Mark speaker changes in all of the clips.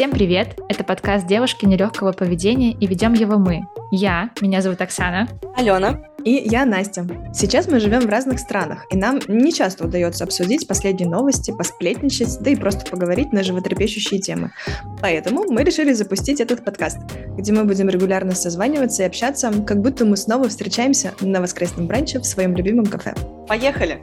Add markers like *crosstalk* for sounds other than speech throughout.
Speaker 1: Всем привет! Это подкаст «Девушки нелегкого поведения» и ведем его мы. Я, меня зовут Оксана.
Speaker 2: Алена.
Speaker 3: И я Настя. Сейчас мы живем в разных странах, и нам не часто удается обсудить последние новости, посплетничать, да и просто поговорить на животрепещущие темы. Поэтому мы решили запустить этот подкаст, где мы будем регулярно созваниваться и общаться, как будто мы снова встречаемся на воскресном бранче в своем любимом кафе.
Speaker 2: Поехали!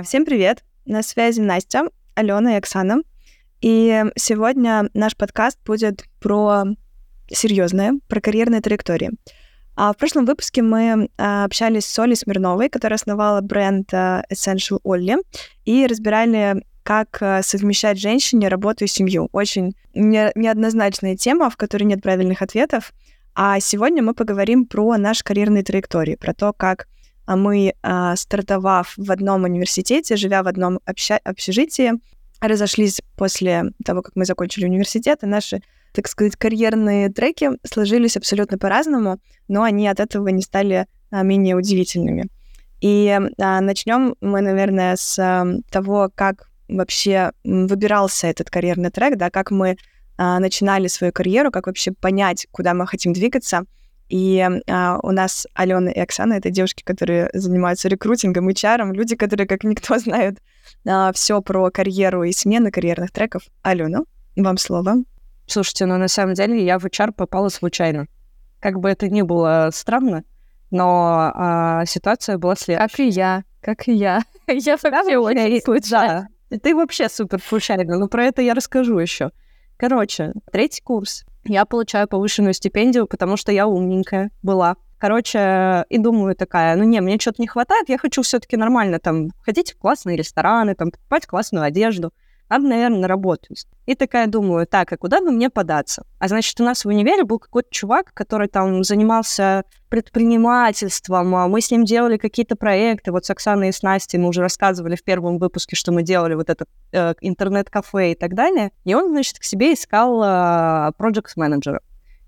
Speaker 3: Всем привет! На связи Настя, Алена и Оксана. И сегодня наш подкаст будет про серьезное, про карьерные траектории. А в прошлом выпуске мы а, общались с Олей Смирновой, которая основала бренд а, Essential Olly, и разбирали, как а, совмещать женщине работу и семью. Очень не, неоднозначная тема, в которой нет правильных ответов. А сегодня мы поговорим про наши карьерные траектории, про то, как а мы, а, стартовав в одном университете, живя в одном обща- общежитии, разошлись после того, как мы закончили университет, и наши, так сказать, карьерные треки сложились абсолютно по-разному, но они от этого не стали а, менее удивительными. И а, начнем мы, наверное, с того, как вообще выбирался этот карьерный трек, да, как мы начинали свою карьеру, как вообще понять, куда мы хотим двигаться — и а, у нас Алена и Оксана — это девушки, которые занимаются рекрутингом, HR, люди, которые как никто *laughs* знают а, все про карьеру и смены карьерных треков. Алена, вам слово.
Speaker 2: Слушайте, ну на самом деле я в HR попала случайно. Как бы это ни было странно, но а, ситуация была следующая.
Speaker 1: Как и я, как и я. *laughs* Я вообще очень случайно.
Speaker 2: Ты вообще супер случайно, но про это я расскажу еще. Короче, третий курс я получаю повышенную стипендию, потому что я умненькая была. Короче, и думаю такая, ну не, мне что-то не хватает, я хочу все-таки нормально там ходить в классные рестораны, там покупать классную одежду надо, наверное, на работу. И такая думаю, так, а куда бы мне податься? А значит, у нас в универе был какой-то чувак, который там занимался предпринимательством, а мы с ним делали какие-то проекты. Вот с Оксаной и с Настей мы уже рассказывали в первом выпуске, что мы делали вот этот э, интернет-кафе и так далее. И он, значит, к себе искал э, проект-менеджера.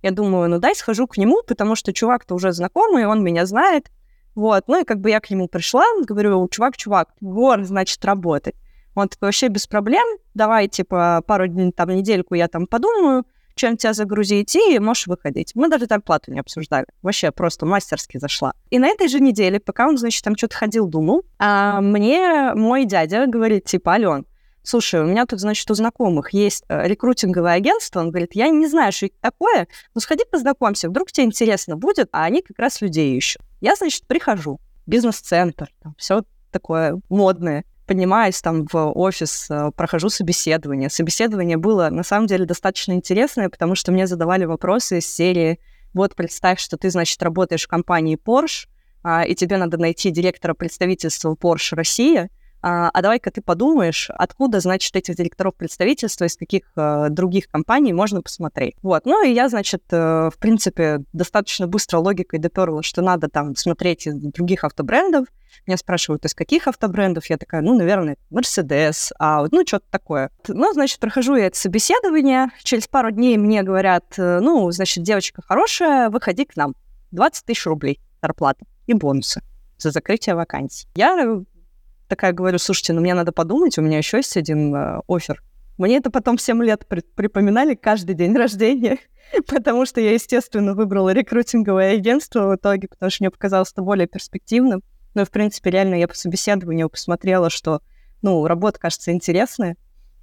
Speaker 2: Я думаю, ну дай схожу к нему, потому что чувак-то уже знакомый, он меня знает. Вот, ну и как бы я к нему пришла, говорю, чувак, чувак, вор, значит, работать. Он такой, вообще без проблем, давай, типа, пару дней, там, недельку я там подумаю, чем тебя загрузить, и можешь выходить. Мы даже зарплату не обсуждали. Вообще просто мастерски зашла. И на этой же неделе, пока он, значит, там что-то ходил, думал, а мне мой дядя говорит, типа, Ален, слушай, у меня тут, значит, у знакомых есть э, рекрутинговое агентство. Он говорит, я не знаю, что это такое, но сходи познакомься, вдруг тебе интересно будет, а они как раз людей ищут. Я, значит, прихожу, бизнес-центр, все такое модное поднимаюсь там в офис, э, прохожу собеседование. Собеседование было, на самом деле, достаточно интересное, потому что мне задавали вопросы из серии «Вот представь, что ты, значит, работаешь в компании Porsche, а, и тебе надо найти директора представительства Porsche Россия, а, а давай-ка ты подумаешь, откуда, значит, этих директоров представительства, из каких э, других компаний можно посмотреть. Вот, ну и я, значит, э, в принципе, достаточно быстро логикой доперла, что надо там смотреть из других автобрендов, меня спрашивают, из каких автобрендов? Я такая, ну, наверное, Mercedes, а ну, что-то такое. Ну, значит, прохожу я это собеседование. Через пару дней мне говорят, э, ну, значит, девочка хорошая, выходи к нам. 20 тысяч рублей зарплата и бонусы за закрытие вакансий. Я такая говорю, слушайте, ну мне надо подумать, у меня еще есть один э, офер. Мне это потом 7 лет при- припоминали каждый день рождения, *laughs* потому что я, естественно, выбрала рекрутинговое агентство в итоге, потому что мне показалось это более перспективным. Ну, в принципе, реально я по собеседованию посмотрела, что, ну, работа, кажется, интересная.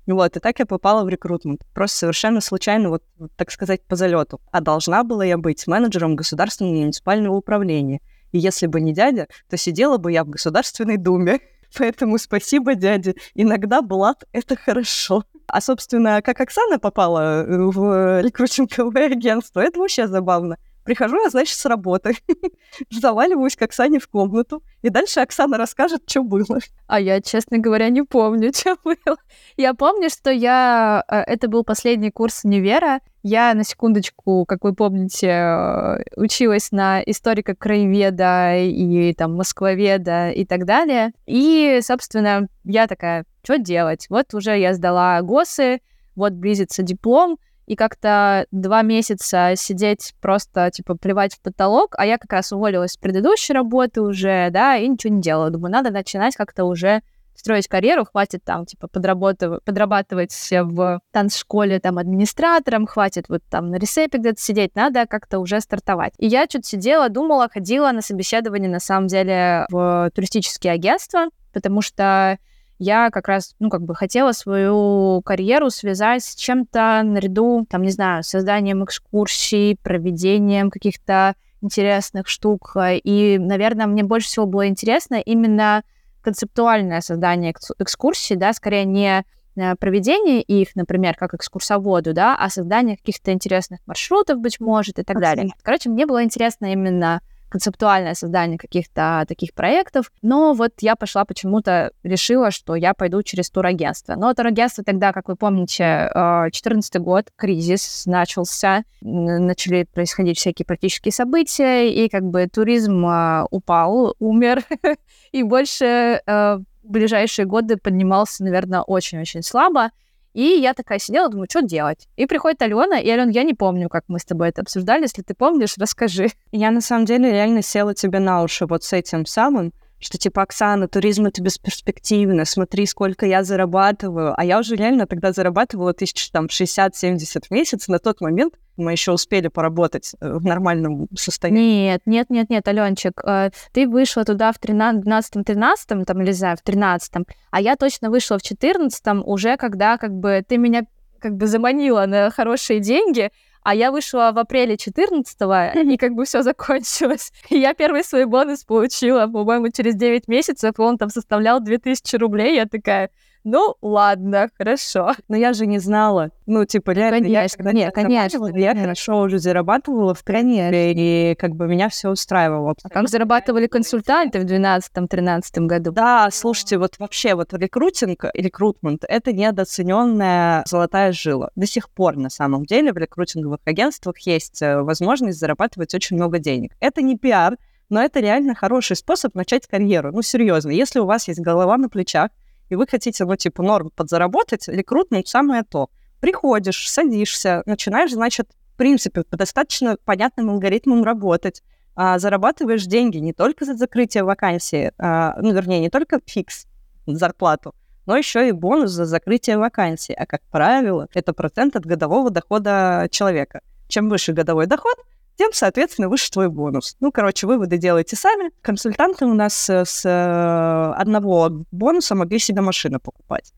Speaker 2: Вот, и так я попала в рекрутмент. Просто совершенно случайно, вот, так сказать, по залету. А должна была я быть менеджером государственного муниципального управления. И если бы не дядя, то сидела бы я в Государственной Думе. Поэтому спасибо, дядя. Иногда блат — это хорошо. А, собственно, как Оксана попала в рекрутинговое агентство, это вообще забавно. Прихожу я, значит, с работы, *laughs* заваливаюсь к Оксане в комнату, и дальше Оксана расскажет, что было.
Speaker 1: А я, честно говоря, не помню, *laughs* что было. Я помню, что я... Э, это был последний курс универа. Я, на секундочку, как вы помните, э, училась на историка-краеведа и там москвоведа и так далее. И, собственно, я такая, что делать? Вот уже я сдала ГОСы, вот близится диплом, и как-то два месяца сидеть просто, типа, плевать в потолок, а я как раз уволилась с предыдущей работы уже, да, и ничего не делала. Думаю, надо начинать как-то уже строить карьеру, хватит там, типа, подрабатывать, в танцшколе там администратором, хватит вот там на ресепе где-то сидеть, надо как-то уже стартовать. И я что-то сидела, думала, ходила на собеседование, на самом деле, в туристические агентства, потому что я как раз, ну, как бы хотела свою карьеру связать с чем-то наряду, там, не знаю, созданием экскурсий, проведением каких-то интересных штук. И, наверное, мне больше всего было интересно именно концептуальное создание экскурсий, да, скорее не э, проведение их, например, как экскурсоводу, да, а создание каких-то интересных маршрутов, быть может, и так Абсолютно. далее. Короче, мне было интересно именно концептуальное создание каких-то таких проектов, но вот я пошла почему-то, решила, что я пойду через турагентство. Но турагентство тогда, как вы помните, 2014 э, год, кризис начался, начали происходить всякие практические события, и как бы туризм э, упал, умер, *laughs* и больше э, в ближайшие годы поднимался, наверное, очень-очень слабо. И я такая сидела, думаю, что делать? И приходит Алена, и, Алена, я не помню, как мы с тобой это обсуждали. Если ты помнишь, расскажи.
Speaker 2: Я, на самом деле, реально села тебе на уши вот с этим самым, что типа, Оксана, туризм это бесперспективно, смотри, сколько я зарабатываю. А я уже реально тогда зарабатывала тысяч там 60-70 в месяц. На тот момент мы еще успели поработать э, в нормальном состоянии.
Speaker 1: Нет, нет, нет, нет, Аленчик, э, ты вышла туда в 12-13, там, или, знаю, в 13 а я точно вышла в 14 уже, когда как бы ты меня как бы заманила на хорошие деньги, а я вышла в апреле 14-го, и как бы все закончилось. *laughs* И я первый свой бонус получила, по-моему, через 9 месяцев, он там составлял 2000 рублей. Я такая, ну, ладно, хорошо.
Speaker 2: Но я же не знала. Ну, типа, реально,
Speaker 1: конечно,
Speaker 2: я,
Speaker 1: нет, конечно,
Speaker 2: я хорошо уже зарабатывала в принципе, и как бы меня все устраивало.
Speaker 1: А как зарабатывали консультанты в 2012-2013 году?
Speaker 2: Да, слушайте, вот вообще вот рекрутинг, рекрутмент — это недооцененная золотая жила. До сих пор, на самом деле, в рекрутинговых агентствах есть э, возможность зарабатывать очень много денег. Это не пиар, но это реально хороший способ начать карьеру. Ну, серьезно, если у вас есть голова на плечах, и вы хотите, ну, типа, норм подзаработать, рекрутмент самое то. Приходишь, садишься, начинаешь, значит, в принципе, по достаточно понятным алгоритмам работать, а, зарабатываешь деньги не только за закрытие вакансии, а, ну, вернее, не только фикс, зарплату, но еще и бонус за закрытие вакансии. А, как правило, это процент от годового дохода человека. Чем выше годовой доход, тем, соответственно, выше твой бонус. Ну, короче, выводы делайте сами. Консультанты у нас э, с э, одного бонуса могли себе машину покупать.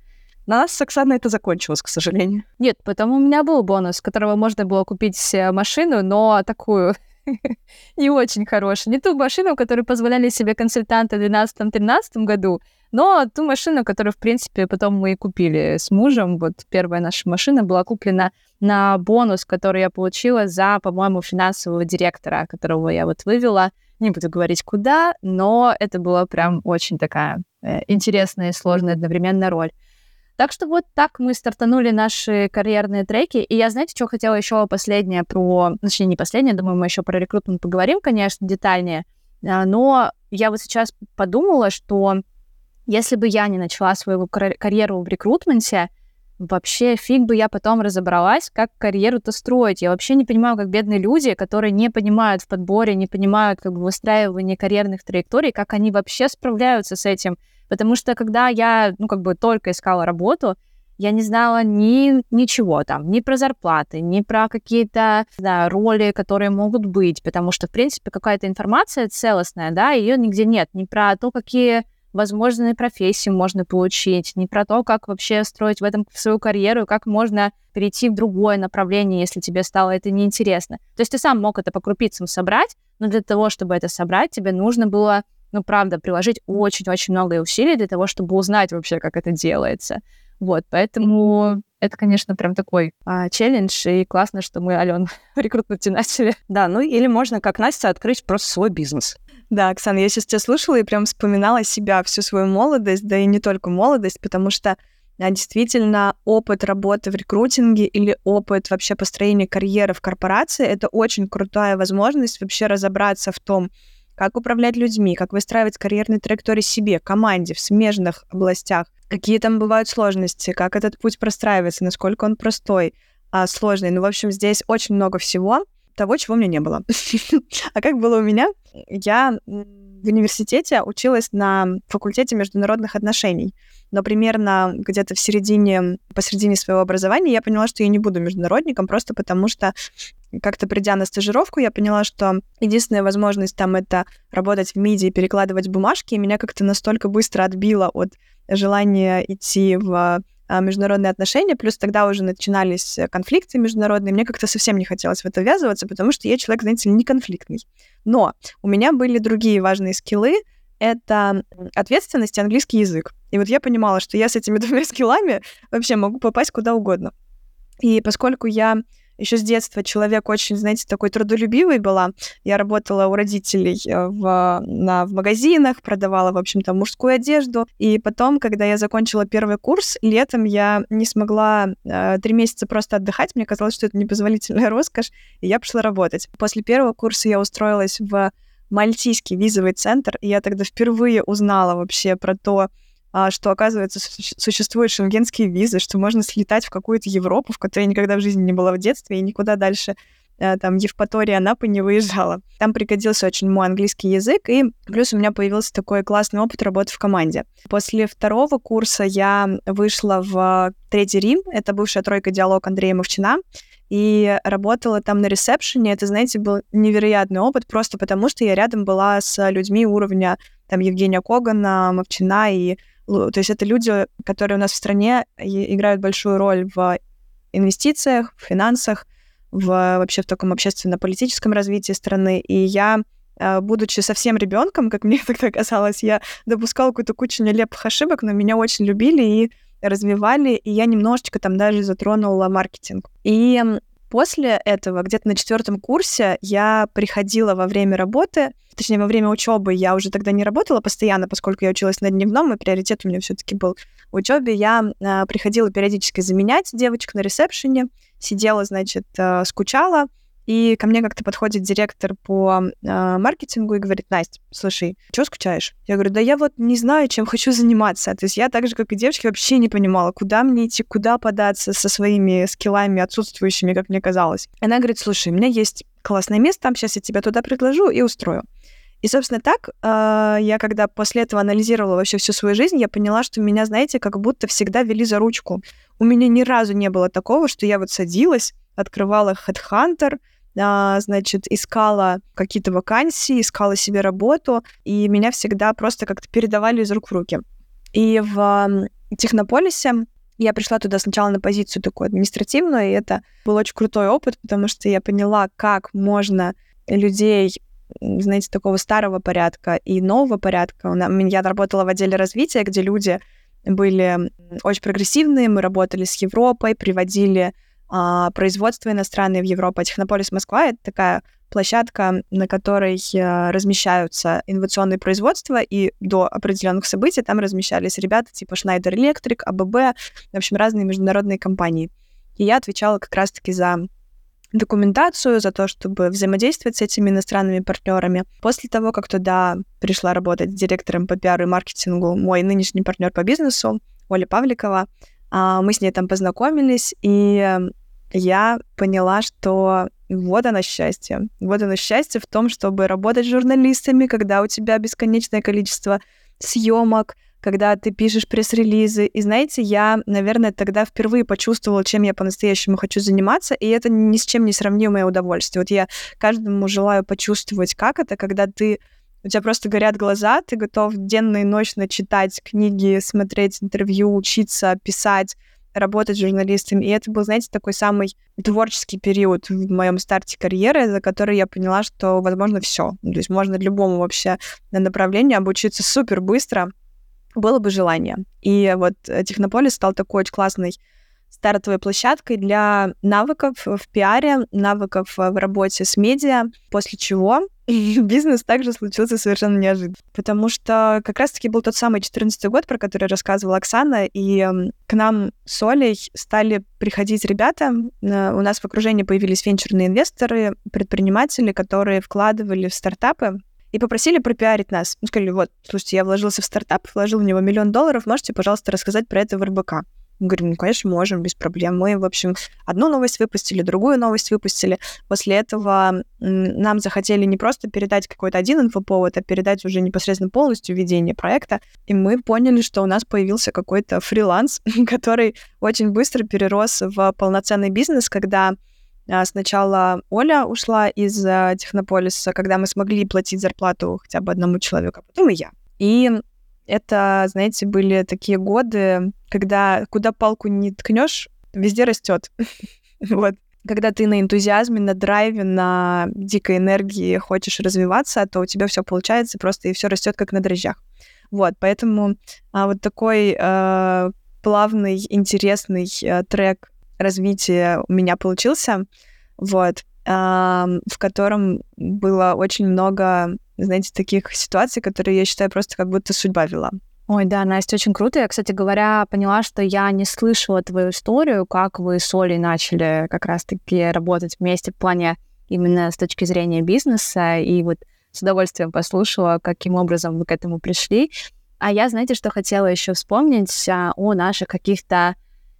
Speaker 2: На нас с Оксаной это закончилось, к сожалению.
Speaker 1: Нет, потому у меня был бонус, которого можно было купить машину, но такую *laughs* не очень хорошую. Не ту машину, которую позволяли себе консультанты в 2012-2013 году, но ту машину, которую, в принципе, потом мы и купили с мужем. Вот первая наша машина была куплена на бонус, который я получила за, по-моему, финансового директора, которого я вот вывела. Не буду говорить куда, но это была прям очень такая э, интересная и сложная одновременно роль. Так что вот так мы стартанули наши карьерные треки. И я, знаете, что хотела еще последнее про... Точнее, не последнее, думаю, мы еще про рекрутмент поговорим, конечно, детальнее. А, но я вот сейчас подумала, что если бы я не начала свою карьеру в рекрутменте, вообще фиг бы я потом разобралась, как карьеру-то строить. Я вообще не понимаю, как бедные люди, которые не понимают в подборе, не понимают как бы выстраивания карьерных траекторий, как они вообще справляются с этим. Потому что когда я, ну, как бы только искала работу, я не знала ни ничего там, ни про зарплаты, ни про какие-то да, роли, которые могут быть, потому что, в принципе, какая-то информация целостная, да, ее нигде нет, ни про то, какие возможные профессии можно получить, не про то, как вообще строить в этом свою карьеру, как можно перейти в другое направление, если тебе стало это неинтересно. То есть ты сам мог это по крупицам собрать, но для того, чтобы это собрать, тебе нужно было, ну, правда, приложить очень-очень много усилий для того, чтобы узнать вообще, как это делается. Вот, поэтому это, конечно, прям такой а, челлендж, и классно, что мы, Ален, в *laughs* рекрутменте начали.
Speaker 2: Да, ну или можно, как Настя, открыть просто свой бизнес.
Speaker 3: Да, Оксана, я сейчас тебя слушала и прям вспоминала себя, всю свою молодость, да и не только молодость, потому что а, действительно опыт работы в рекрутинге или опыт вообще построения карьеры в корпорации — это очень крутая возможность вообще разобраться в том, как управлять людьми, как выстраивать карьерные траектории себе, команде в смежных областях, какие там бывают сложности, как этот путь простраивается, насколько он простой, а, сложный. Ну, в общем, здесь очень много всего, того, чего у меня не было. *laughs* А как было у меня? Я в университете училась на факультете международных отношений. Но примерно где-то в середине, посередине своего образования я поняла, что я не буду международником, просто потому что как-то придя на стажировку, я поняла, что единственная возможность там это работать в МИДе и перекладывать бумажки, и меня как-то настолько быстро отбило от желания идти в а, международные отношения, плюс тогда уже начинались конфликты международные, мне как-то совсем не хотелось в это ввязываться, потому что я человек, знаете ли, не конфликтный. Но у меня были другие важные скиллы, это ответственность и английский язык. И вот я понимала, что я с этими двумя *laughs* скиллами вообще могу попасть куда угодно. И поскольку я еще с детства человек очень, знаете, такой трудолюбивый была. Я работала у родителей э, в, на, в магазинах, продавала, в общем-то, мужскую одежду. И потом, когда я закончила первый курс, летом я не смогла э, три месяца просто отдыхать. Мне казалось, что это непозволительная *laughs* роскошь, и я пошла работать. После первого курса я устроилась в Мальтийский визовый центр, и я тогда впервые узнала вообще про то, что, оказывается, существуют шенгенские визы, что можно слетать в какую-то Европу, в которой я никогда в жизни не была в детстве, и никуда дальше э, там Евпатория, Анапы не выезжала. Там пригодился очень мой английский язык, и плюс у меня появился такой классный опыт работы в команде. После второго курса я вышла в Третий Рим, это бывшая тройка диалог Андрея Мовчина, и работала там на ресепшене. Это, знаете, был невероятный опыт, просто потому что я рядом была с людьми уровня там Евгения Когана, Мовчина и то есть это люди, которые у нас в стране играют большую роль в инвестициях, в финансах, в вообще в таком общественно-политическом развитии страны. И я, э, будучи совсем ребенком, как мне *laughs* тогда казалось, я допускала какую-то кучу нелепых ошибок, но меня очень любили и развивали, и я немножечко там даже затронула маркетинг. И после этого, где-то на четвертом курсе, я приходила во время работы точнее, во время учебы я уже тогда не работала постоянно, поскольку я училась на дневном, и приоритет у меня все-таки был в учебе. Я э, приходила периодически заменять девочек на ресепшене, сидела, значит, э, скучала, и ко мне как-то подходит директор по э, маркетингу и говорит, Настя, слушай, что скучаешь? Я говорю, да я вот не знаю, чем *laughs* хочу заниматься. То есть я так же, как и девочки, вообще не понимала, куда мне идти, куда податься со своими скиллами отсутствующими, как мне казалось. Она говорит, слушай, у меня есть классное место, сейчас я тебя туда предложу и устрою. И, собственно, так э, я, когда после этого анализировала вообще всю свою жизнь, я поняла, что меня, знаете, как будто всегда вели за ручку. У меня ни разу не было такого, что я вот садилась, открывала Headhunter, а, значит, искала какие-то вакансии, искала себе работу, и меня всегда просто как-то передавали из рук в руки. И в Технополисе я пришла туда сначала на позицию такую административную, и это был очень крутой опыт, потому что я поняла, как можно людей знаете, такого старого порядка и нового порядка. Я работала в отделе развития, где люди были очень прогрессивные, мы работали с Европой, приводили а, производство иностранное в Европу. А Технополис Москва — это такая площадка, на которой а, размещаются инновационные производства, и до определенных событий там размещались ребята типа Schneider Electric, АББ, в общем, разные международные компании. И я отвечала как раз-таки за документацию, за то, чтобы взаимодействовать с этими иностранными партнерами. После того, как туда пришла работать директором по пиару и маркетингу мой нынешний партнер по бизнесу, Оля Павликова, а, мы с ней там познакомились, и я поняла, что вот оно счастье. Вот оно счастье в том, чтобы работать с журналистами, когда у тебя бесконечное количество съемок, когда ты пишешь пресс-релизы. И знаете, я, наверное, тогда впервые почувствовала, чем я по-настоящему хочу заниматься, и это ни с чем не сравнимое удовольствие. Вот я каждому желаю почувствовать, как это, когда ты у тебя просто горят глаза, ты готов денно и ночно читать книги, смотреть интервью, учиться, писать, работать журналистом. И это был, знаете, такой самый творческий период в моем старте карьеры, за который я поняла, что возможно все. То есть можно любому вообще направлению обучиться супер быстро, было бы желание. И вот э, Технополис стал такой очень классной стартовой площадкой для навыков в пиаре, навыков в работе с медиа, после чего *laughs* бизнес также случился совершенно неожиданно. Потому что как раз-таки был тот самый 14 год, про который рассказывала Оксана, и к нам с Олей стали приходить ребята. Э, у нас в окружении появились венчурные инвесторы, предприниматели, которые вкладывали в стартапы, и попросили пропиарить нас. Ну, сказали, вот, слушайте, я вложился в стартап, вложил в него миллион долларов, можете, пожалуйста, рассказать про это в РБК. Мы говорим, ну, конечно, можем, без проблем. Мы, в общем, одну новость выпустили, другую новость выпустили. После этого нам захотели не просто передать какой-то один инфоповод, а передать уже непосредственно полностью ведение проекта. И мы поняли, что у нас появился какой-то фриланс, *laughs* который очень быстро перерос в полноценный бизнес, когда а, Сначала Оля ушла из а, Технополиса, когда мы смогли платить зарплату хотя бы одному человеку, а потом и я. И это, знаете, были такие годы, когда куда палку не ткнешь, везде растет. *laughs* вот. Когда ты на энтузиазме, на драйве, на дикой энергии хочешь развиваться, то у тебя все получается просто и все растет как на дрожжах. Вот, поэтому а, вот такой а, плавный, интересный а, трек развития у меня получился, вот, а, в котором было очень много знаете, таких ситуаций, которые, я считаю, просто как будто судьба вела.
Speaker 1: Ой, да, Настя, очень круто. Я, кстати говоря, поняла, что я не слышала твою историю, как вы с Олей начали как раз-таки работать вместе в плане именно с точки зрения бизнеса, и вот с удовольствием послушала, каким образом вы к этому пришли. А я, знаете, что хотела еще вспомнить а, о наших каких-то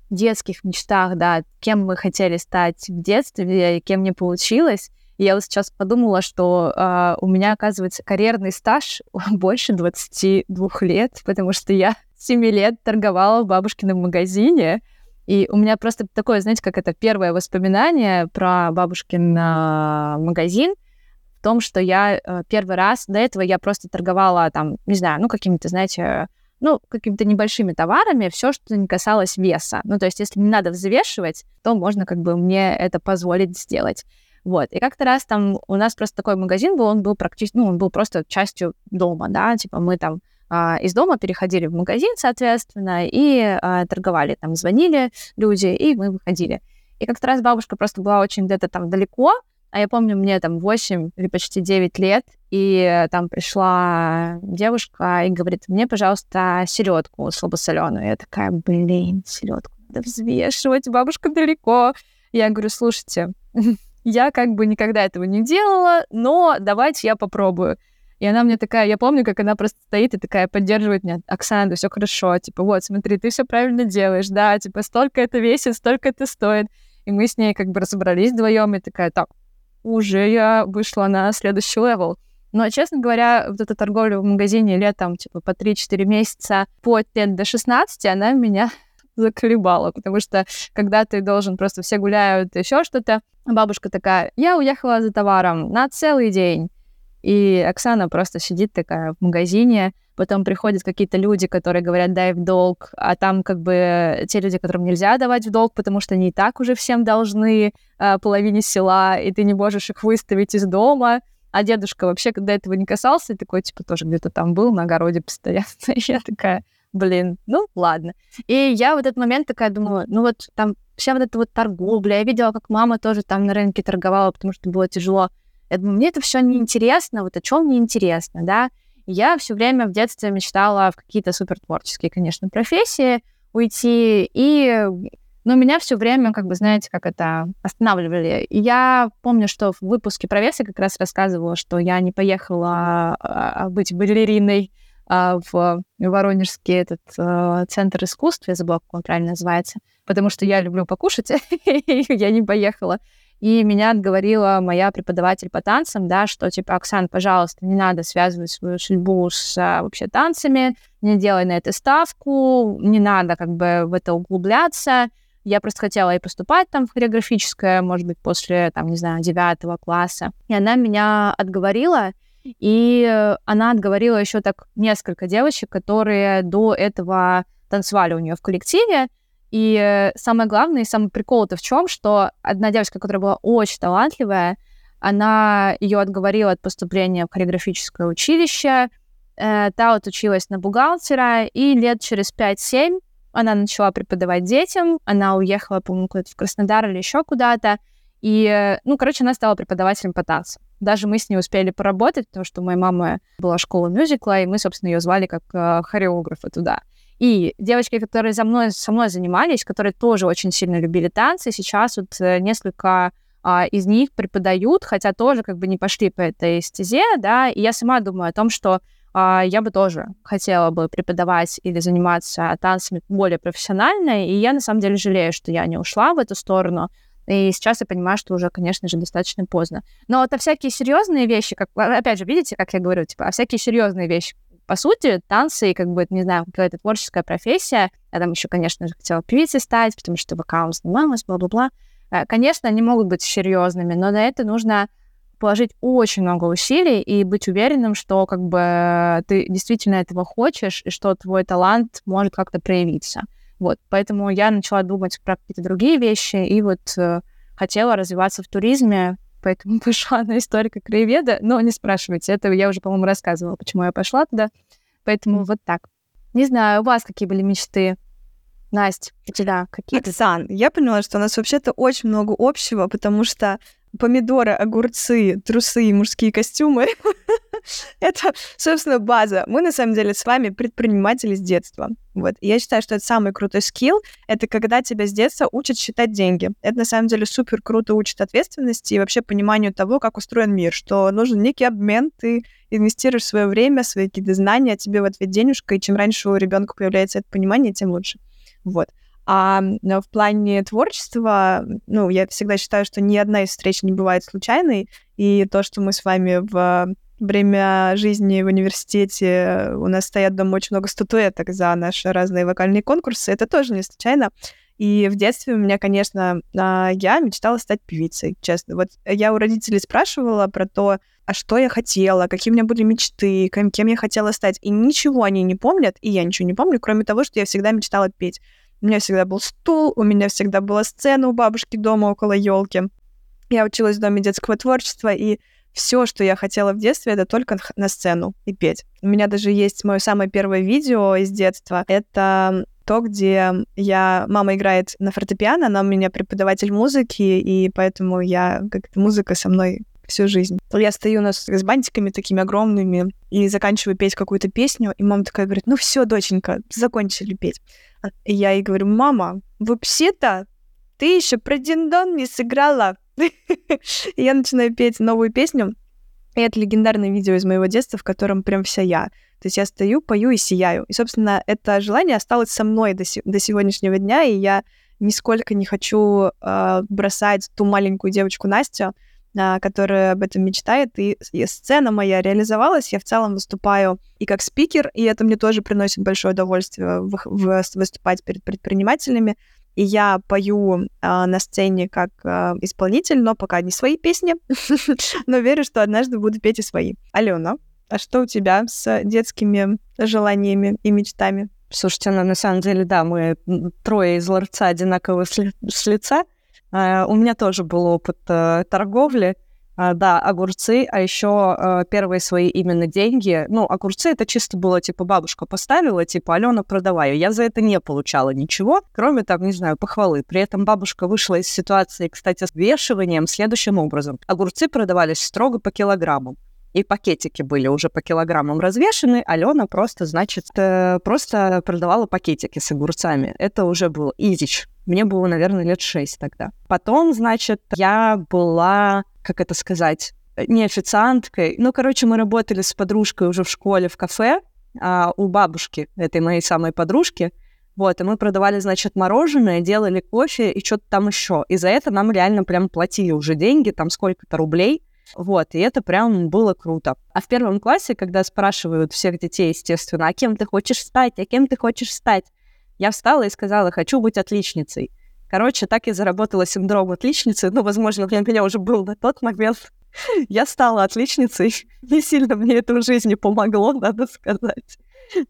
Speaker 1: детских мечтах, да, кем мы хотели стать в детстве, и кем не получилось. И я вот сейчас подумала, что э, у меня, оказывается, карьерный стаж *laughs* больше 22 лет, потому что я *laughs* 7 лет торговала в бабушкином магазине. И у меня просто такое, знаете, как это первое воспоминание про бабушкин э, магазин в том, что я э, первый раз, до этого я просто торговала там, не знаю, ну, какими-то, знаете, ну, какими-то небольшими товарами, все, что не касалось веса. Ну, то есть, если не надо взвешивать, то можно как бы мне это позволить сделать. Вот. И как-то раз там у нас просто такой магазин был, он был практически, ну, он был просто частью дома, да, типа мы там а, из дома переходили в магазин, соответственно, и а, торговали, там звонили люди, и мы выходили. И как-то раз бабушка просто была очень где-то там далеко, а я помню, мне там 8 или почти 9 лет, и там пришла девушка и говорит, мне, пожалуйста, селедку слабосоленую. Я такая, блин, селедку надо взвешивать, бабушка далеко. Я говорю, слушайте, *laughs* я как бы никогда этого не делала, но давайте я попробую. И она мне такая, я помню, как она просто стоит и такая поддерживает меня. Оксана, все хорошо, типа, вот, смотри, ты все правильно делаешь, да, типа, столько это весит, столько это стоит. И мы с ней как бы разобрались вдвоем, и такая, так, уже я вышла на следующий level. Но, честно говоря, вот эта торговля в магазине летом, типа, по 3-4 месяца, по лет до 16, она меня *laughs* заколебала, потому что когда ты должен, просто все гуляют, еще что-то, бабушка такая, я уехала за товаром на целый день. И Оксана просто сидит такая в магазине, потом приходят какие-то люди, которые говорят, дай в долг, а там как бы те люди, которым нельзя давать в долг, потому что они и так уже всем должны а, половине села, и ты не можешь их выставить из дома. А дедушка вообще, когда этого не касался, такой, типа, тоже где-то там был на огороде постоянно. *laughs* Я такая, блин, ну ладно. И я в этот момент такая думала, ну вот там вся вот эта вот торговля, я видела, как мама тоже там на рынке торговала, потому что было тяжело. Я думаю, мне это все неинтересно, вот о чем мне интересно, да. я все время в детстве мечтала в какие-то супер творческие, конечно, профессии уйти, и но меня все время, как бы, знаете, как это, останавливали. Я помню, что в выпуске про вес я как раз рассказывала, что я не поехала а, быть балериной а, в Воронежский этот а, центр искусств, я забыла, как он правильно называется, потому что я люблю покушать, *laughs* я не поехала. И меня отговорила моя преподаватель по танцам, да, что типа, Оксан, пожалуйста, не надо связывать свою судьбу с а, вообще танцами, не делай на это ставку, не надо как бы в это углубляться. Я просто хотела и поступать там в хореографическое, может быть, после, там, не знаю, девятого класса. И она меня отговорила, и она отговорила еще так несколько девочек, которые до этого танцевали у нее в коллективе. И самое главное, и самый прикол-то в чем, что одна девочка, которая была очень талантливая, она ее отговорила от поступления в хореографическое училище. Э, та вот училась на бухгалтера, и лет через 5-7 она начала преподавать детям. Она уехала, по-моему, куда-то в Краснодар или еще куда-то. И, ну, короче, она стала преподавателем по танцам. Даже мы с ней успели поработать, потому что у моей мамы была школа мюзикла, и мы, собственно, ее звали как э, хореографа туда. И девочки, которые за мной, со мной занимались, которые тоже очень сильно любили танцы, сейчас вот э, несколько а, из них преподают, хотя тоже как бы не пошли по этой стезе, да, и я сама думаю о том, что а, я бы тоже хотела бы преподавать или заниматься танцами более профессионально, и я на самом деле жалею, что я не ушла в эту сторону, и сейчас я понимаю, что уже, конечно же, достаточно поздно. Но это всякие серьезные вещи, как, а, опять же, видите, как я говорю, типа, а всякие серьезные вещи, по сути, танцы и, как бы, не знаю, какая-то творческая профессия. Я там еще, конечно же, хотела певицей стать, потому что вокалом занималась, бла-бла-бла. Э, конечно, они могут быть серьезными, но на это нужно положить очень много усилий и быть уверенным, что как бы ты действительно этого хочешь и что твой талант может как-то проявиться. Вот, поэтому я начала думать про какие-то другие вещи и вот э, хотела развиваться в туризме, поэтому *laughs* пошла на историка краеведа. Но не спрашивайте, это я уже, по-моему, рассказывала, почему я пошла туда. Поэтому mm. вот так. Не знаю, у вас какие были мечты? Настя, у тебя какие
Speaker 3: Оксан, я поняла, что у нас вообще-то очень много общего, потому что помидоры, огурцы, трусы и мужские костюмы *laughs* — *laughs* это, собственно, база. Мы, на самом деле, с вами предприниматели с детства. Вот. Я считаю, что это самый крутой скилл. Это когда тебя с детства учат считать деньги. Это, на самом деле, супер круто учит ответственности и вообще пониманию того, как устроен мир, что нужен некий обмен, ты инвестируешь свое время, свои какие-то знания, а тебе в ответ денежка, и чем раньше у ребенка появляется это понимание, тем лучше. Вот. А в плане творчества, ну, я всегда считаю, что ни одна из встреч не бывает случайной, и то, что мы с вами в время жизни в университете у нас стоят дома очень много статуэток за наши разные вокальные конкурсы, это тоже не случайно. И в детстве у меня, конечно, а, я мечтала стать певицей, честно. Вот я у родителей спрашивала про то, а что я хотела, какие у меня были мечты, кем, кем я хотела стать. И ничего они не помнят, и я ничего не помню, кроме того, что я всегда мечтала петь. У меня всегда был стул, у меня всегда была сцена у бабушки дома около елки. Я училась в Доме детского творчества, и все, что я хотела в детстве, это только на сцену и петь. У меня даже есть мое самое первое видео из детства. Это то, где я... Мама играет на фортепиано, она у меня преподаватель музыки, и поэтому я... Как-то музыка со мной всю жизнь. Я стою у нас с бантиками такими огромными и заканчиваю петь какую-то песню, и мама такая говорит, ну все, доченька, закончили петь. И я ей говорю, мама, вообще-то ты еще про Диндон не сыграла. Я начинаю петь новую песню. И это легендарное видео из моего детства, в котором прям вся я. То есть я стою, пою и сияю. И, собственно, это желание осталось со мной до, до сегодняшнего дня, и я нисколько не хочу э, бросать ту маленькую девочку Настю, а, которая об этом мечтает. И, и сцена моя реализовалась. Я в целом выступаю и как спикер, и это мне тоже приносит большое удовольствие в, в, выступать перед предпринимателями. И я пою э, на сцене как э, исполнитель, но пока не свои песни, *laughs* но верю, что однажды буду петь и свои. Алена, а что у тебя с детскими желаниями и мечтами?
Speaker 2: Слушайте, ну, на самом деле, да, мы трое из ларца одинаково с, ли, с лица. Uh, у меня тоже был опыт uh, торговли. Uh, да, огурцы, а еще первые свои именно деньги. Ну, огурцы это чисто было, типа, бабушка поставила, типа, Алена, продавай. Я за это не получала ничего, кроме, там, не знаю, похвалы. При этом бабушка вышла из ситуации, кстати, с вешиванием следующим образом. Огурцы продавались строго по килограмму и пакетики были уже по килограммам развешены. Алена просто, значит, э, просто продавала пакетики с огурцами. Это уже был изич. Мне было, наверное, лет шесть тогда. Потом, значит, я была, как это сказать, не официанткой. Ну, короче, мы работали с подружкой уже в школе в кафе а, у бабушки, этой моей самой подружки. Вот, и мы продавали, значит, мороженое, делали кофе и что-то там еще. И за это нам реально прям платили уже деньги, там сколько-то рублей. Вот, и это прям было круто. А в первом классе, когда спрашивают всех детей, естественно, а кем ты хочешь стать, а кем ты хочешь стать, я встала и сказала, хочу быть отличницей. Короче, так я заработала синдром отличницы. Ну, возможно, для меня уже был на тот момент. *laughs* Я стала отличницей. *laughs* Не сильно мне это в жизни помогло, надо сказать.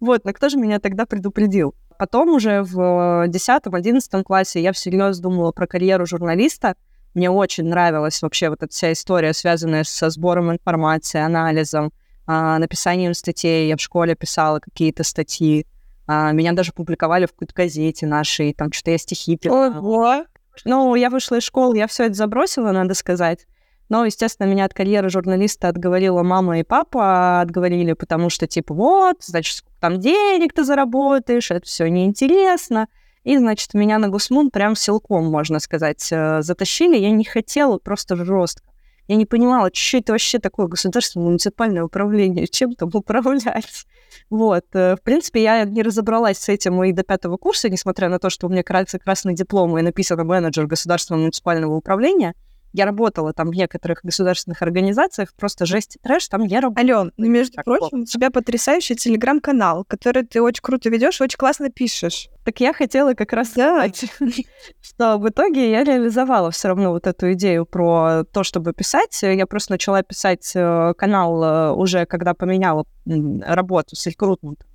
Speaker 2: Вот, но кто же меня тогда предупредил? Потом уже в 10-11 классе я всерьез думала про карьеру журналиста, мне очень нравилась вообще вот эта вся история, связанная со сбором информации, анализом, а, написанием статей. Я в школе писала какие-то статьи. А, меня даже публиковали в какой-то газете нашей, там что-то я стихи писала. Ого! Ну, я вышла из школы, я все это забросила, надо сказать. Но, естественно, меня от карьеры журналиста отговорила мама и папа, отговорили, потому что, типа, вот, значит, сколько там денег ты заработаешь, это все неинтересно. И, значит, меня на Гусмун прям силком, можно сказать, э, затащили. Я не хотела, просто жестко. Я не понимала, что это вообще такое государственное муниципальное управление, чем там управлять. Вот. Э, в принципе, я не разобралась с этим и до пятого курса, несмотря на то, что у меня красный диплом и написано менеджер государственного муниципального управления. Я работала там в некоторых государственных организациях, просто жесть трэш, там я работала.
Speaker 3: Ален, ну, между так прочим, у тебя потрясающий телеграм-канал, который ты очень круто ведешь, очень классно пишешь.
Speaker 2: Так я хотела как раз сказать, *laughs* что в итоге я реализовала все равно вот эту идею про то, чтобы писать. Я просто начала писать э, канал э, уже, когда поменяла работу с рекрутментом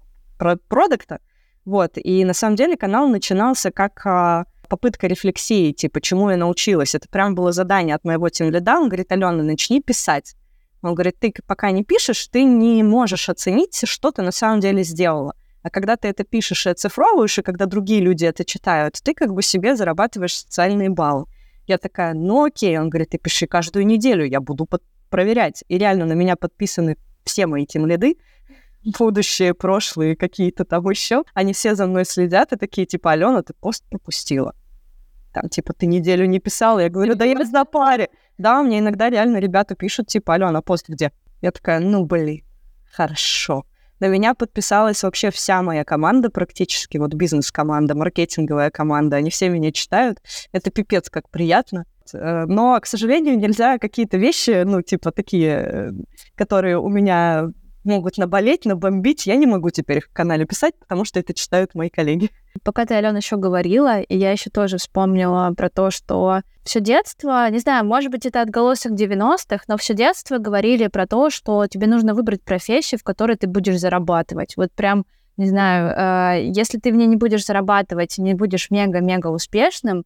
Speaker 2: продукта. Вот, и на самом деле канал начинался как а, попытка рефлексии, типа, чему я научилась. Это прям было задание от моего тимлида. Он говорит, Алена, начни писать. Он говорит, ты пока не пишешь, ты не можешь оценить, что ты на самом деле сделала. А когда ты это пишешь и оцифровываешь, и когда другие люди это читают, ты как бы себе зарабатываешь социальные баллы. Я такая, ну окей. Он говорит, ты пиши каждую неделю, я буду под- проверять. И реально на меня подписаны все мои тимлиды, будущее, прошлые, какие-то там еще. Они все за мной следят и такие, типа, Алена, ты пост пропустила. Там, типа, ты неделю не писала. Я говорю, да я на паре. Да, мне иногда реально ребята пишут, типа, Алена, пост где? Я такая, ну, блин, хорошо. На меня подписалась вообще вся моя команда практически, вот бизнес-команда, маркетинговая команда, они все меня читают. Это пипец как приятно. Э, но, к сожалению, нельзя какие-то вещи, ну, типа такие, э, которые у меня могут наболеть, набомбить. Я не могу теперь в канале писать, потому что это читают мои коллеги.
Speaker 1: Пока ты, Алена, еще говорила, и я еще тоже вспомнила про то, что все детство, не знаю, может быть, это отголосок 90-х, но все детство говорили про то, что тебе нужно выбрать профессию, в которой ты будешь зарабатывать. Вот прям не знаю, э, если ты в ней не будешь зарабатывать, не будешь мега-мега успешным,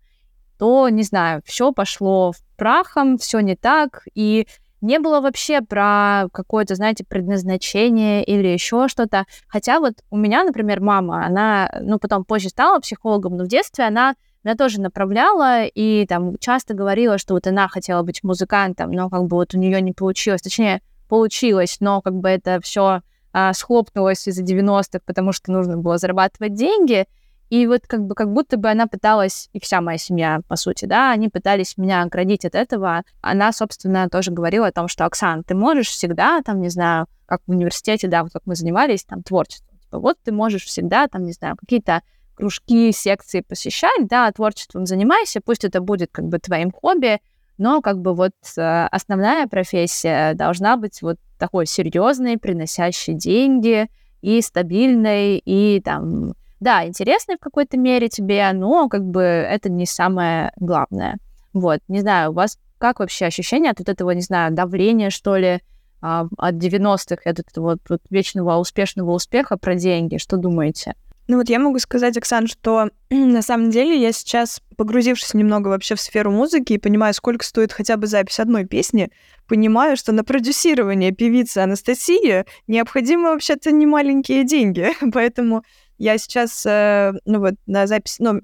Speaker 1: то, не знаю, все пошло в прахом, все не так, и не было вообще про какое-то, знаете, предназначение или еще что-то. Хотя вот у меня, например, мама, она, ну, потом позже стала психологом, но в детстве она меня тоже направляла и там часто говорила, что вот она хотела быть музыкантом, но как бы вот у нее не получилось. Точнее, получилось, но как бы это все а, схлопнулось из-за 90-х, потому что нужно было зарабатывать деньги. И вот как бы как будто бы она пыталась, и вся моя семья, по сути, да, они пытались меня оградить от этого. Она, собственно, тоже говорила о том, что, Оксан, ты можешь всегда, там, не знаю, как в университете, да, вот как мы занимались, там, творчеством. Типа, вот ты можешь всегда, там, не знаю, какие-то кружки, секции посещать, да, творчеством занимайся, пусть это будет как бы твоим хобби, но как бы вот э, основная профессия должна быть вот такой серьезной, приносящей деньги и стабильной, и там да, интересный в какой-то мере тебе, но как бы это не самое главное. Вот, не знаю, у вас как вообще ощущение от вот этого, не знаю, давления, что ли, а, от 90-х, от этого вот, вот вечного успешного успеха про деньги? Что думаете?
Speaker 3: Ну вот я могу сказать, Оксан, что *clears throat* на самом деле я сейчас, погрузившись немного вообще в сферу музыки и понимая, сколько стоит хотя бы запись одной песни, понимаю, что на продюсирование певицы Анастасии необходимы вообще-то немаленькие деньги. *laughs* Поэтому я сейчас, э, ну вот, на запись, ну,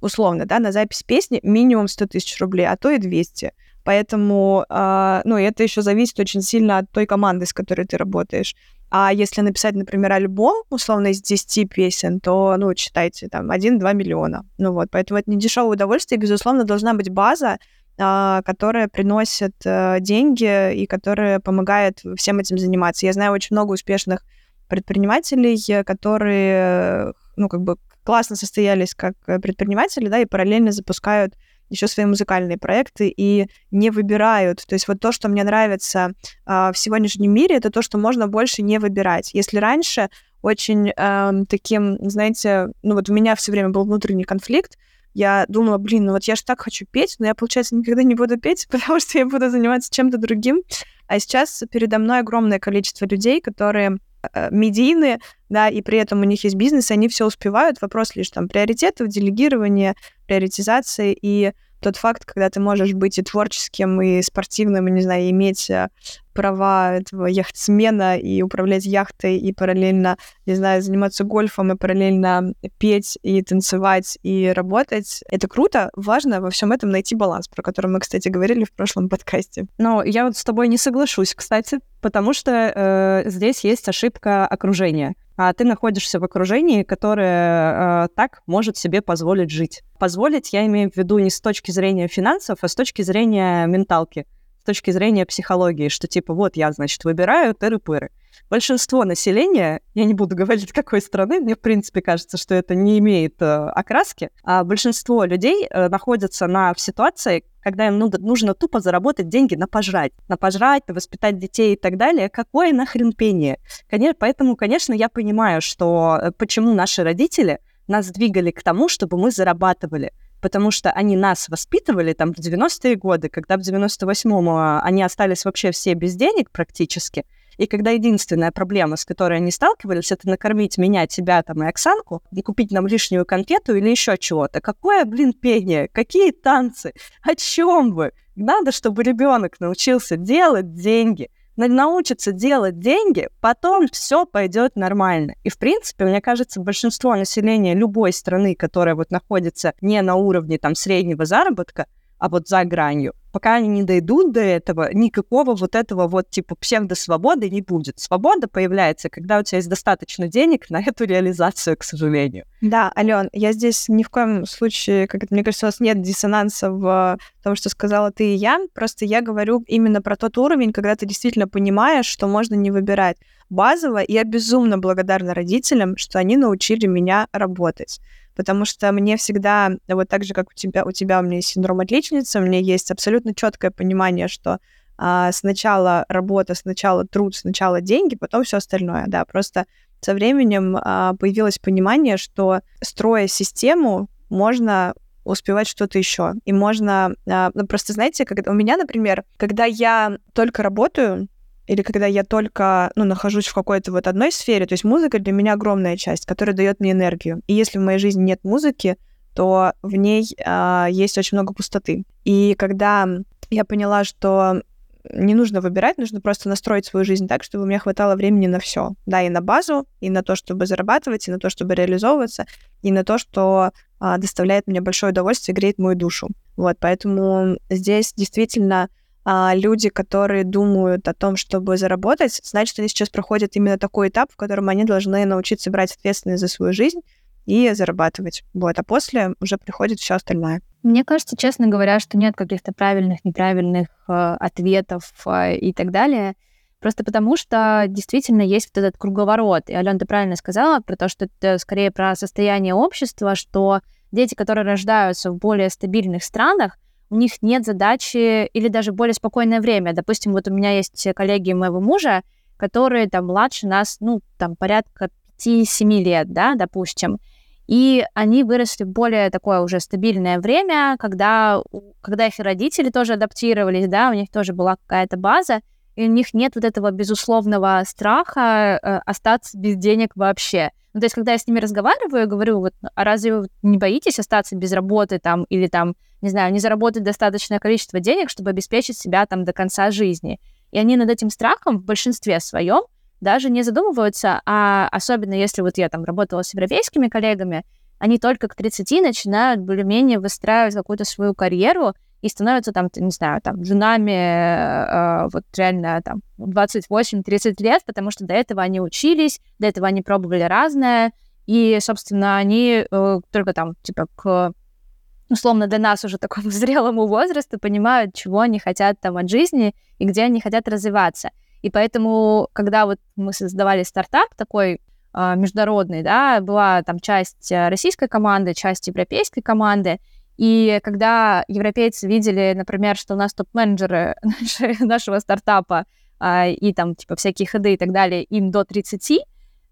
Speaker 3: условно, да, на запись песни минимум 100 тысяч рублей, а то и 200. Поэтому, э, ну, это еще зависит очень сильно от той команды, с которой ты работаешь. А если написать, например, альбом, условно, из 10 песен, то, ну, считайте, там, 1-2 миллиона. Ну вот, поэтому это не дешевое удовольствие, безусловно, должна быть база, э, которая приносит э, деньги и которая помогает всем этим заниматься. Я знаю очень много успешных предпринимателей, которые, ну, как бы классно состоялись как предприниматели, да, и параллельно запускают еще свои музыкальные проекты и не выбирают. То есть вот то, что мне нравится э, в сегодняшнем мире, это то, что можно больше не выбирать. Если раньше очень э, таким, знаете, ну вот у меня все время был внутренний конфликт, я думала, блин, ну вот я же так хочу петь, но я, получается, никогда не буду петь, *laughs* потому что я буду заниматься чем-то другим. А сейчас передо мной огромное количество людей, которые Э, медийные, да, и при этом у них есть бизнес, и они все успевают. Вопрос лишь там приоритетов, делегирования, приоритизации и тот факт, когда ты можешь быть и творческим, и спортивным, и, не знаю, иметь э, права этого яхтсмена и управлять яхтой, и параллельно, не знаю, заниматься гольфом, и параллельно петь, и танцевать, и работать. Это круто, важно во всем этом найти баланс, про который мы, кстати, говорили в прошлом подкасте.
Speaker 2: Но я вот с тобой не соглашусь, кстати, потому что э, здесь есть ошибка окружения а ты находишься в окружении, которое э, так может себе позволить жить. Позволить я имею в виду не с точки зрения финансов, а с точки зрения менталки. с точки зрения психологии, что типа вот я, значит, выбираю тыры-пыры. Большинство населения, я не буду *laughs* говорить какой страны, мне в принципе кажется, что это не имеет э, окраски, а большинство людей э, находятся на, в ситуации, когда им нужно, нужно тупо заработать деньги на пожрать, на пожрать, на воспитать детей и так далее. Какое нахрен пение? Конечно, поэтому, конечно, я понимаю, что э, почему наши родители нас двигали к тому, чтобы мы зарабатывали потому что они нас воспитывали там в 90-е годы, когда в 98-м а, они остались вообще все без денег практически, и когда единственная проблема, с которой они сталкивались, это накормить меня, тебя там и Оксанку, и купить нам лишнюю конфету или еще чего-то. Какое, блин, пение? Какие танцы? О чем вы? Надо, чтобы ребенок научился делать деньги научится делать деньги, потом все пойдет нормально. И, в принципе, мне кажется, большинство населения любой страны, которая вот находится не на уровне там среднего заработка, а вот за гранью. Пока они не дойдут до этого, никакого вот этого вот типа псевдосвободы не будет. Свобода появляется, когда у тебя есть достаточно денег на эту реализацию, к сожалению.
Speaker 3: Да, Ален, я здесь ни в коем случае, как это, мне кажется, у нас нет диссонанса в том, что сказала ты и я. Просто я говорю именно про тот уровень, когда ты действительно понимаешь, что можно не выбирать. Базово я безумно благодарна родителям, что они научили меня работать потому что мне всегда, вот так же, как у тебя, у тебя у меня есть синдром отличницы, у меня есть абсолютно четкое понимание, что а, сначала работа, сначала труд, сначала деньги, потом все остальное, да, просто со временем а, появилось понимание, что строя систему, можно успевать что-то еще. И можно... А, ну, просто, знаете, когда у меня, например, когда я только работаю, или когда я только, ну, нахожусь в какой-то вот одной сфере, то есть музыка для меня огромная часть, которая дает мне энергию. И если в моей жизни нет музыки, то в ней э, есть очень много пустоты. И когда я поняла, что не нужно выбирать, нужно просто настроить свою жизнь так, чтобы у меня хватало времени на все. Да, и на базу, и на то, чтобы зарабатывать, и на то, чтобы реализовываться, и на то, что а, доставляет мне большое удовольствие, греет мою душу. Вот, поэтому здесь действительно а, люди, которые думают о том, чтобы заработать, значит, они сейчас проходят именно такой этап, в котором они должны научиться брать ответственность за свою жизнь и зарабатывать. Вот, а после уже приходит все остальное.
Speaker 1: Мне кажется, честно говоря, что нет каких-то правильных, неправильных э, ответов э, и так далее. Просто потому что действительно есть вот этот круговорот. И, Алена, ты правильно сказала про то, что это скорее про состояние общества, что дети, которые рождаются в более стабильных странах, у них нет задачи или даже более спокойное время. Допустим, вот у меня есть коллеги моего мужа, которые там младше нас, ну, там порядка 5-7 лет, да, допустим. И они выросли в более такое уже стабильное время, когда, когда их родители тоже адаптировались, да, у них тоже была какая-то база, и у них нет вот этого безусловного страха э, остаться без денег вообще. Ну, то есть, когда я с ними разговариваю, говорю, вот, а разве вы не боитесь остаться без работы там или там, не знаю, не заработать достаточное количество денег, чтобы обеспечить себя там до конца жизни? И они над этим страхом в большинстве своем даже не задумываются, а особенно если вот я там работала с европейскими коллегами, они только к 30 начинают более-менее выстраивать какую-то свою карьеру, и становятся там, не знаю, там, женами э, вот реально там 28-30 лет, потому что до этого они учились, до этого они пробовали разное, и, собственно, они э, только там, типа, к условно для нас уже такому *laughs* зрелому возрасту понимают, чего они хотят там от жизни и где они хотят развиваться. И поэтому, когда вот мы создавали стартап такой э, международный, да, была там часть э, российской команды, часть европейской команды, и когда европейцы видели, например, что у нас топ-менеджеры *laughs* нашего стартапа а, и там, типа, всякие ходы и так далее, им до 30,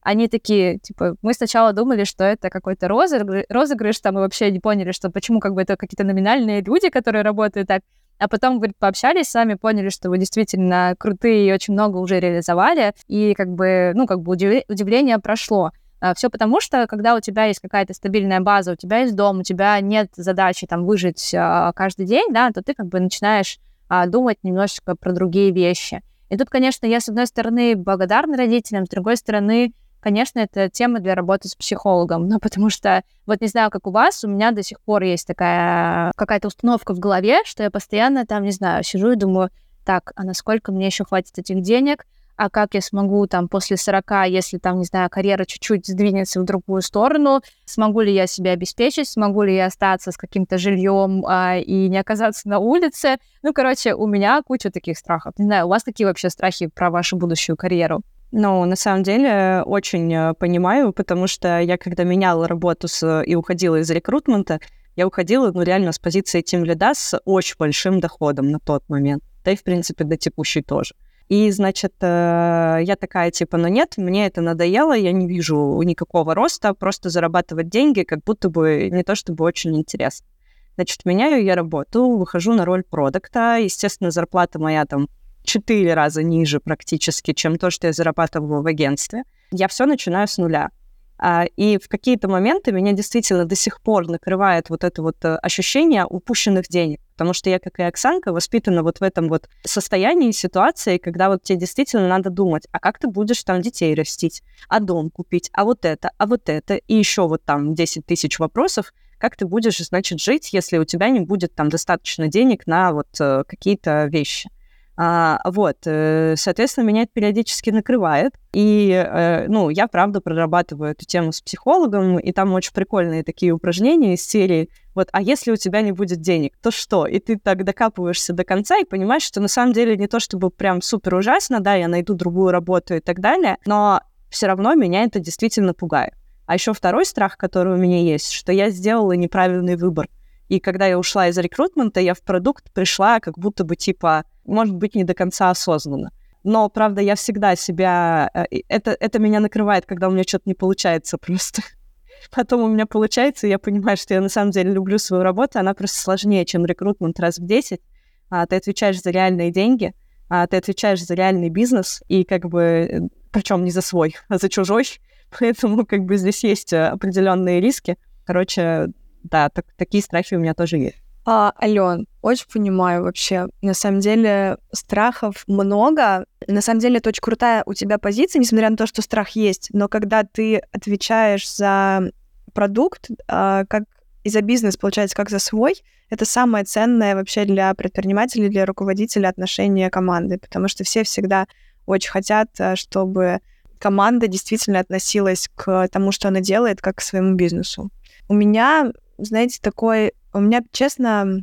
Speaker 1: они такие, типа, мы сначала думали, что это какой-то розыгрыш, розыгрыш, там, и вообще не поняли, что почему как бы это какие-то номинальные люди, которые работают так. А потом, говорит, пообщались сами, поняли, что вы действительно крутые и очень много уже реализовали, и как бы, ну, как бы удивление прошло. А, Все потому, что когда у тебя есть какая-то стабильная база, у тебя есть дом, у тебя нет задачи там выжить а, каждый день, да, то ты как бы начинаешь а, думать немножечко про другие вещи. И тут, конечно, я, с одной стороны, благодарна родителям, с другой стороны, конечно, это тема для работы с психологом, *laughs* ну, потому что, вот не знаю, как у вас, у меня до сих пор есть такая какая-то установка в голове, что я постоянно там, не знаю, сижу и думаю, так, а насколько мне еще хватит этих денег, а как я смогу там после 40, если там, не знаю, карьера чуть-чуть сдвинется в другую сторону, смогу ли я себя обеспечить, смогу ли я остаться с каким-то жильем а, и не оказаться на улице. Ну, короче, у меня куча таких страхов. Не знаю, у вас какие вообще страхи про вашу будущую карьеру?
Speaker 2: Ну, на самом деле, очень э, понимаю, потому что я, когда меняла работу с, и уходила из рекрутмента, я уходила, ну, реально с позиции тем лида с очень большим доходом на тот момент. Да и, в принципе, до текущей тоже. И, значит, э, я такая, типа, ну нет, мне это надоело, я не вижу никакого роста, просто зарабатывать деньги, как будто бы не то чтобы очень интересно. Значит, меняю я работу, выхожу на роль продукта, естественно, зарплата моя там четыре раза ниже практически, чем то, что я зарабатываю в агентстве. Я все начинаю с нуля. А, и в какие-то моменты меня действительно до сих пор накрывает вот это вот э, ощущение упущенных денег. Потому что я, как и Оксанка, воспитана вот в этом вот состоянии, ситуации, когда вот тебе действительно надо думать, а как ты будешь там детей растить, а дом купить, а вот это, а вот это, и еще вот там 10 тысяч вопросов, как ты будешь, значит, жить, если у тебя не будет там достаточно денег на вот э, какие-то вещи. А, вот, э, соответственно, меня это периодически накрывает. И, э, ну, я, правда, прорабатываю эту тему с психологом, и там очень прикольные такие упражнения из серии вот, а если у тебя не будет денег, то что? И ты так докапываешься до конца и понимаешь, что на самом деле не то чтобы прям супер ужасно, да, я найду другую работу и так далее, но все равно меня это действительно пугает. А еще второй страх, который у меня есть, что я сделала неправильный выбор. И когда я ушла из рекрутмента, я в продукт пришла как будто бы типа может быть, не до конца осознанно. Но, правда, я всегда себя... Э, это, это меня накрывает, когда у меня что-то не получается просто. *laughs* Потом у меня получается, и я понимаю, что я на самом деле люблю свою работу, она просто сложнее, чем рекрутмент раз в 10. А, ты отвечаешь за реальные деньги, а, ты отвечаешь за реальный бизнес, и как бы, э, причем не за свой, а за чужой. *laughs* Поэтому как бы здесь есть э, определенные риски. Короче, да, так, такие страхи у меня тоже есть.
Speaker 3: А, Ален, очень понимаю вообще. На самом деле страхов много. На самом деле это очень крутая у тебя позиция, несмотря на то, что страх есть. Но когда ты отвечаешь за продукт, а, как и за бизнес, получается, как за свой, это самое ценное вообще для предпринимателей, для руководителя отношения команды, потому что все всегда очень хотят, а, чтобы команда действительно относилась к тому, что она делает, как к своему бизнесу. У меня, знаете, такой у меня, честно,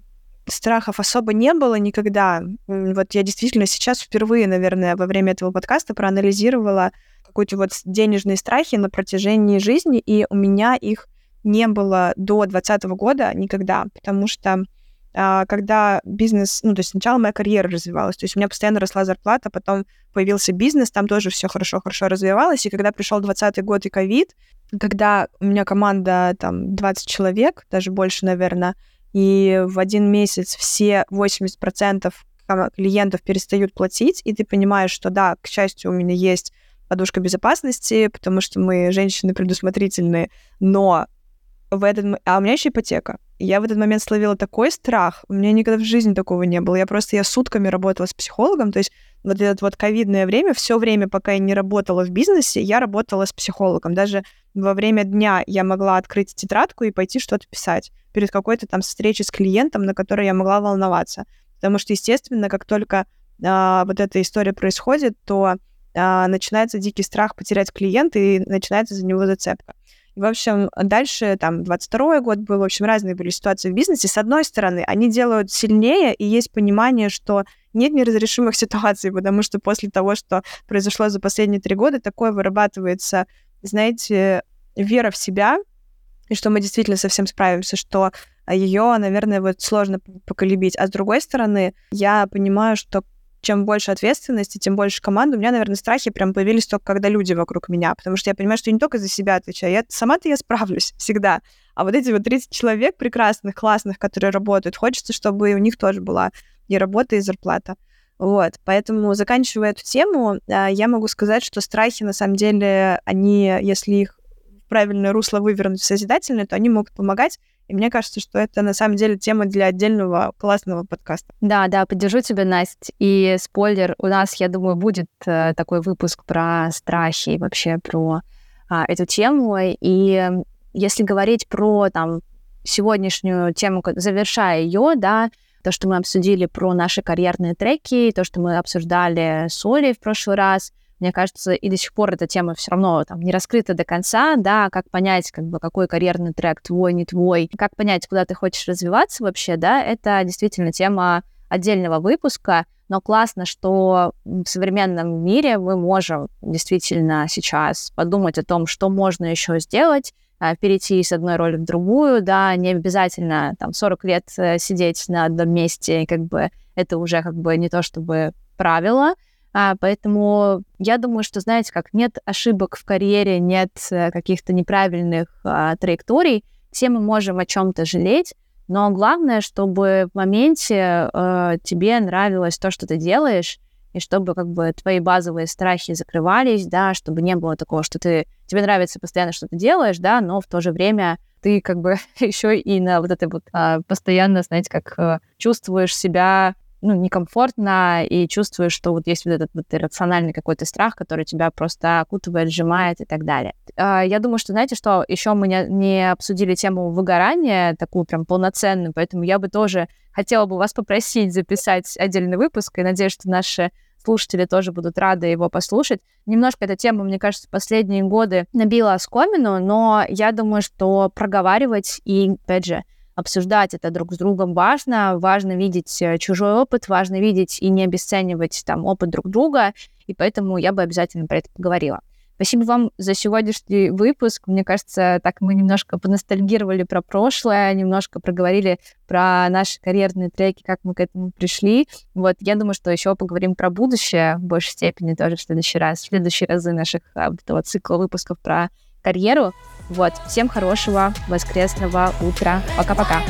Speaker 3: страхов особо не было никогда. Вот я действительно сейчас впервые, наверное, во время этого подкаста проанализировала какие-то вот денежные страхи на протяжении жизни, и у меня их не было до 2020 года никогда, потому что а, когда бизнес, ну, то есть сначала моя карьера развивалась, то есть у меня постоянно росла зарплата, потом появился бизнес, там тоже все хорошо-хорошо развивалось, и когда пришел 20 год и ковид, когда у меня команда там 20 человек, даже больше, наверное, и в один месяц все 80% клиентов перестают платить, и ты понимаешь, что да, к счастью, у меня есть подушка безопасности, потому что мы женщины предусмотрительные, но в этот... А у меня еще ипотека. Я в этот момент словила такой страх. У меня никогда в жизни такого не было. Я просто я сутками работала с психологом. То есть вот это вот ковидное время, все время, пока я не работала в бизнесе, я работала с психологом. Даже во время дня я могла открыть тетрадку и пойти что-то писать перед какой-то там встречей с клиентом, на которой я могла волноваться. Потому что, естественно, как только а, вот эта история происходит, то а, начинается дикий страх потерять клиента и начинается за него зацепка. В общем, дальше там 22 год был, в общем, разные были ситуации в бизнесе. С одной стороны, они делают сильнее, и есть понимание, что нет неразрешимых *laughs* ситуаций, потому что после того, что произошло за последние три года, такое вырабатывается, знаете, вера в себя, и что мы действительно совсем справимся, что ее, наверное, вот сложно поколебить. А с другой стороны, я понимаю, что чем больше ответственности, тем больше команды. У меня, наверное, страхи прям появились только когда люди вокруг меня, потому что я понимаю, что я не только за себя отвечаю, я сама-то я справлюсь *laughs* всегда. А вот эти вот 30 человек прекрасных, классных, которые работают, хочется, чтобы у них тоже была и работа, и зарплата. Вот, поэтому, заканчивая эту тему, а, я могу сказать, что страхи, на самом деле, они, если их правильное русло вывернуть в созидательное, то они могут помогать и мне кажется, что это на самом деле тема для отдельного классного подкаста.
Speaker 1: Да, да, поддержу тебя, Настя. И спойлер, у нас, я думаю, будет э, такой выпуск про страхи и вообще про а, эту тему. И если говорить про там сегодняшнюю тему, завершая ее, да, то, что мы обсудили про наши карьерные треки, то, что мы обсуждали с Олей в прошлый раз, мне кажется, и до сих пор эта тема все равно там не раскрыта до конца, да, как понять, как бы, какой карьерный трек твой, не твой, как понять, куда ты хочешь развиваться вообще, да, это действительно тема отдельного выпуска, но классно, что в современном мире мы можем действительно сейчас подумать о том, что можно еще сделать, а, перейти с одной роли в другую, да, не обязательно там 40 лет э, сидеть на одном месте, как бы это уже как бы не то чтобы правило, а, поэтому я думаю, что, знаете, как нет ошибок в карьере, нет э, каких-то неправильных а, траекторий, все мы можем о чем-то жалеть, но главное, чтобы в моменте э, тебе нравилось то, что ты делаешь, и чтобы как бы твои базовые страхи закрывались, да, чтобы не было такого, что ты тебе нравится постоянно, что ты делаешь, да, но в то же время ты как бы *laughs* еще и на вот это вот а, постоянно, знаете, как а, чувствуешь себя ну, некомфортно и чувствуешь, что вот есть вот этот вот иррациональный какой-то страх, который тебя просто окутывает, сжимает и так далее. А, я думаю, что, знаете, что еще мы не, обсудили тему выгорания, такую прям полноценную, поэтому я бы тоже хотела бы вас попросить записать отдельный выпуск, и надеюсь, что наши слушатели тоже будут рады его послушать. Немножко эта тема, мне кажется, последние годы набила оскомину, но я думаю, что проговаривать и, опять же, обсуждать это друг с другом важно, важно видеть э, чужой опыт, важно видеть и не обесценивать там опыт друг друга, и поэтому я бы обязательно про это поговорила. Спасибо вам за сегодняшний выпуск. Мне кажется, так мы немножко поностальгировали про прошлое, немножко проговорили про наши карьерные треки, как мы к этому пришли. Вот, я думаю, что еще поговорим про будущее в большей степени тоже в следующий раз, в следующие разы наших а, этого цикла выпусков про карьеру. Вот, всем хорошего воскресного утра. Пока-пока.